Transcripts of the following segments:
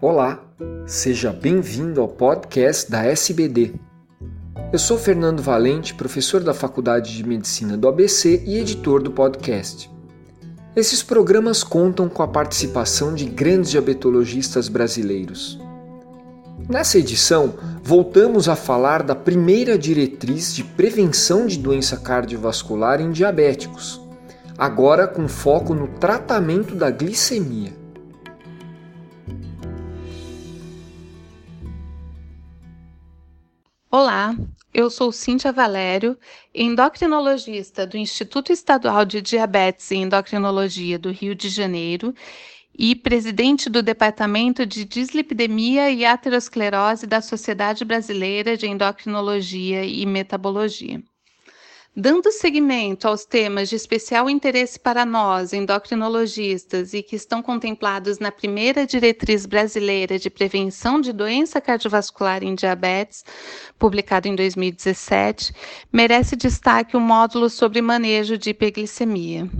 Olá, seja bem-vindo ao podcast da SBD. Eu sou Fernando Valente, professor da Faculdade de Medicina do ABC e editor do podcast. Esses programas contam com a participação de grandes diabetologistas brasileiros. Nessa edição, voltamos a falar da primeira diretriz de prevenção de doença cardiovascular em diabéticos, agora com foco no tratamento da glicemia. Olá, eu sou Cíntia Valério, endocrinologista do Instituto Estadual de Diabetes e Endocrinologia do Rio de Janeiro e presidente do Departamento de Dislipidemia e Aterosclerose da Sociedade Brasileira de Endocrinologia e Metabologia. Dando seguimento aos temas de especial interesse para nós, endocrinologistas, e que estão contemplados na primeira diretriz brasileira de prevenção de doença cardiovascular em diabetes, publicado em 2017, merece destaque o módulo sobre manejo de hiperglicemia.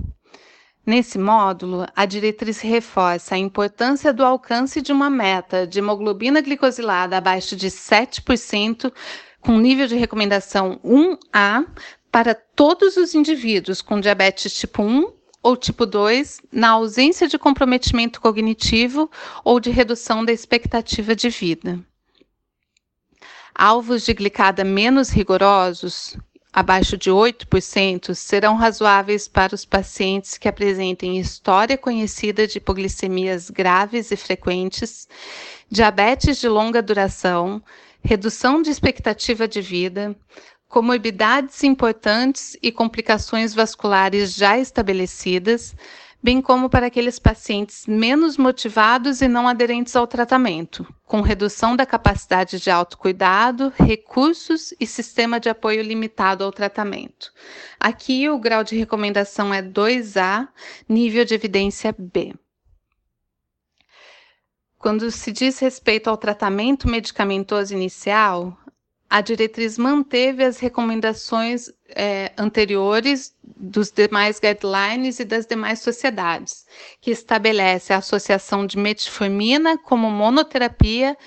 Nesse módulo, a diretriz reforça a importância do alcance de uma meta de hemoglobina glicosilada abaixo de 7%, com nível de recomendação 1A, para todos os indivíduos com diabetes tipo 1 ou tipo 2, na ausência de comprometimento cognitivo ou de redução da expectativa de vida. Alvos de glicada menos rigorosos, abaixo de 8%, serão razoáveis para os pacientes que apresentem história conhecida de hipoglicemias graves e frequentes, diabetes de longa duração, redução de expectativa de vida, comorbidades importantes e complicações vasculares já estabelecidas, bem como para aqueles pacientes menos motivados e não aderentes ao tratamento, com redução da capacidade de autocuidado, recursos e sistema de apoio limitado ao tratamento. Aqui o grau de recomendação é 2A, nível de evidência B. Quando se diz respeito ao tratamento medicamentoso inicial, a diretriz manteve as recomendações é, anteriores dos demais guidelines e das demais sociedades, que estabelece a associação de metformina como monoterapia,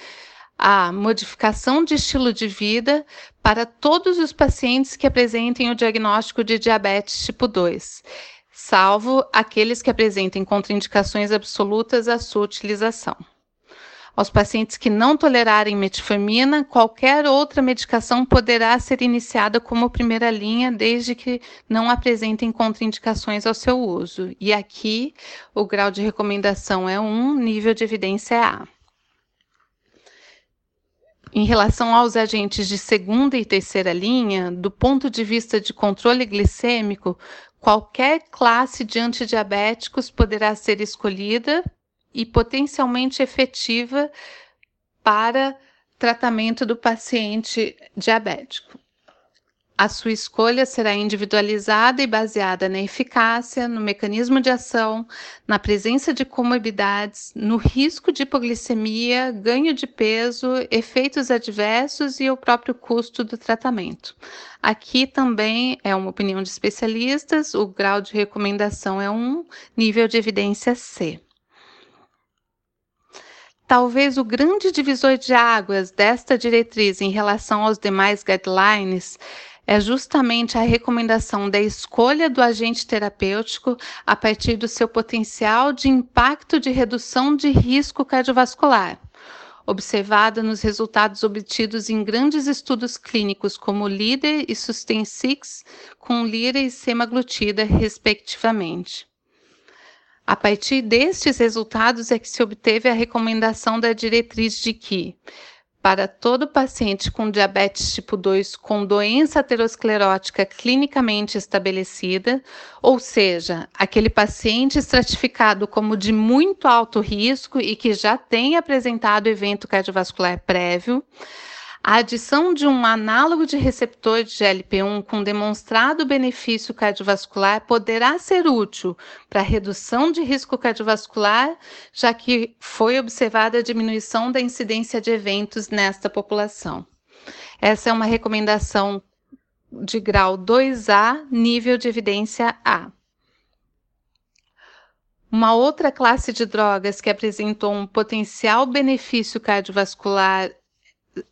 a modificação de estilo de vida para todos os pacientes que apresentem o diagnóstico de diabetes tipo 2, salvo aqueles que apresentem contraindicações absolutas à sua utilização. Aos pacientes que não tolerarem metformina, qualquer outra medicação poderá ser iniciada como primeira linha, desde que não apresentem contraindicações ao seu uso. E aqui o grau de recomendação é 1, nível de evidência é A. Em relação aos agentes de segunda e terceira linha, do ponto de vista de controle glicêmico, qualquer classe de antidiabéticos poderá ser escolhida e potencialmente efetiva para tratamento do paciente diabético. A sua escolha será individualizada e baseada na eficácia, no mecanismo de ação, na presença de comorbidades, no risco de hipoglicemia, ganho de peso, efeitos adversos e o próprio custo do tratamento. Aqui também é uma opinião de especialistas, o grau de recomendação é 1, nível de evidência C. Talvez o grande divisor de águas desta diretriz em relação aos demais guidelines é justamente a recomendação da escolha do agente terapêutico a partir do seu potencial de impacto de redução de risco cardiovascular, observada nos resultados obtidos em grandes estudos clínicos como LEADER e SUSTAIN 6, com lira e semaglutida, respectivamente. A partir destes resultados é que se obteve a recomendação da diretriz de que, para todo paciente com diabetes tipo 2 com doença aterosclerótica clinicamente estabelecida, ou seja, aquele paciente estratificado como de muito alto risco e que já tem apresentado evento cardiovascular prévio, a adição de um análogo de receptor de GLP-1 com demonstrado benefício cardiovascular poderá ser útil para redução de risco cardiovascular, já que foi observada a diminuição da incidência de eventos nesta população. Essa é uma recomendação de grau 2A, nível de evidência A. Uma outra classe de drogas que apresentou um potencial benefício cardiovascular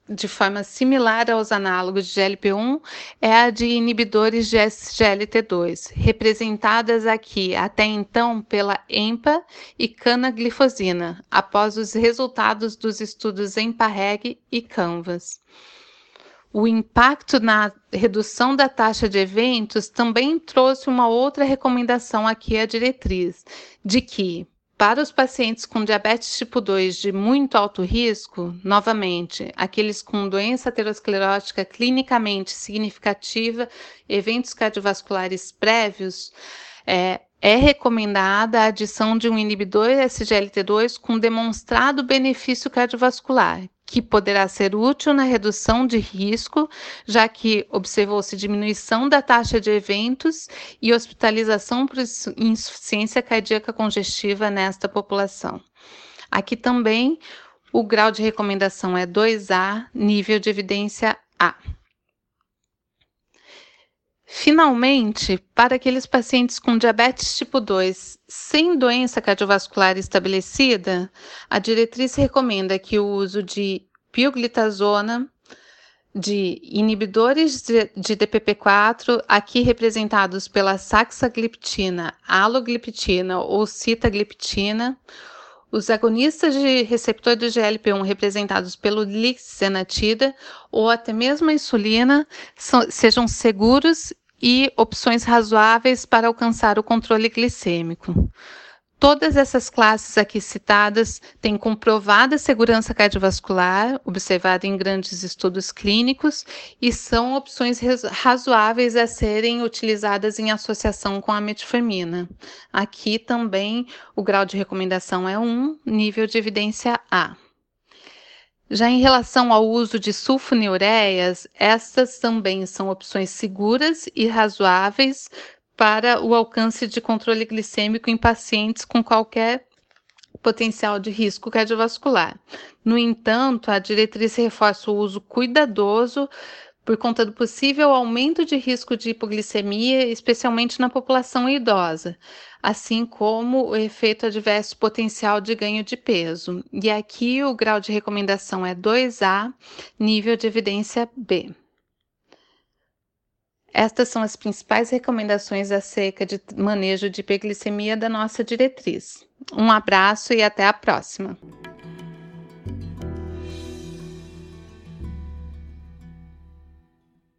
de forma similar aos análogos de GLP-1 é a de inibidores de SGLT2, representadas aqui até então pela EMPA e canaglifosina, após os resultados dos estudos EMPA-REG e CANVAS. O impacto na redução da taxa de eventos também trouxe uma outra recomendação aqui à diretriz, de que, para os pacientes com diabetes tipo 2 de muito alto risco, novamente, aqueles com doença aterosclerótica clinicamente significativa, eventos cardiovasculares prévios, é, é recomendada a adição de um inibidor SGLT2 com demonstrado benefício cardiovascular, que poderá ser útil na redução de risco, já que observou-se diminuição da taxa de eventos e hospitalização por insuficiência cardíaca congestiva nesta população. Aqui também o grau de recomendação é 2A, nível de evidência A. Finalmente, para aqueles pacientes com diabetes tipo 2 sem doença cardiovascular estabelecida, a diretriz recomenda que o uso de pioglitazona, de inibidores de, de, DPP-4, aqui representados pela saxagliptina, alogliptina ou citagliptina, os agonistas de receptor do GLP-1 representados pelo lixenatida ou até mesmo a insulina são, sejam seguros e opções razoáveis para alcançar o controle glicêmico. Todas essas classes aqui citadas têm comprovada segurança cardiovascular, observada em grandes estudos clínicos, e são opções razoáveis a serem utilizadas em associação com a metformina. Aqui também o grau de recomendação é 1, nível de evidência A. Já em relação ao uso de sulfonilureias, estas também são opções seguras e razoáveis para o alcance de controle glicêmico em pacientes com qualquer potencial de risco cardiovascular. No entanto, a diretriz reforça o uso cuidadoso por conta do possível aumento de risco de hipoglicemia, especialmente na população idosa, assim como o efeito adverso potencial de ganho de peso. E aqui o grau de recomendação é 2A, nível de evidência B. Estas são as principais recomendações acerca de manejo de hiperglicemia da nossa diretriz. Um abraço e até a próxima!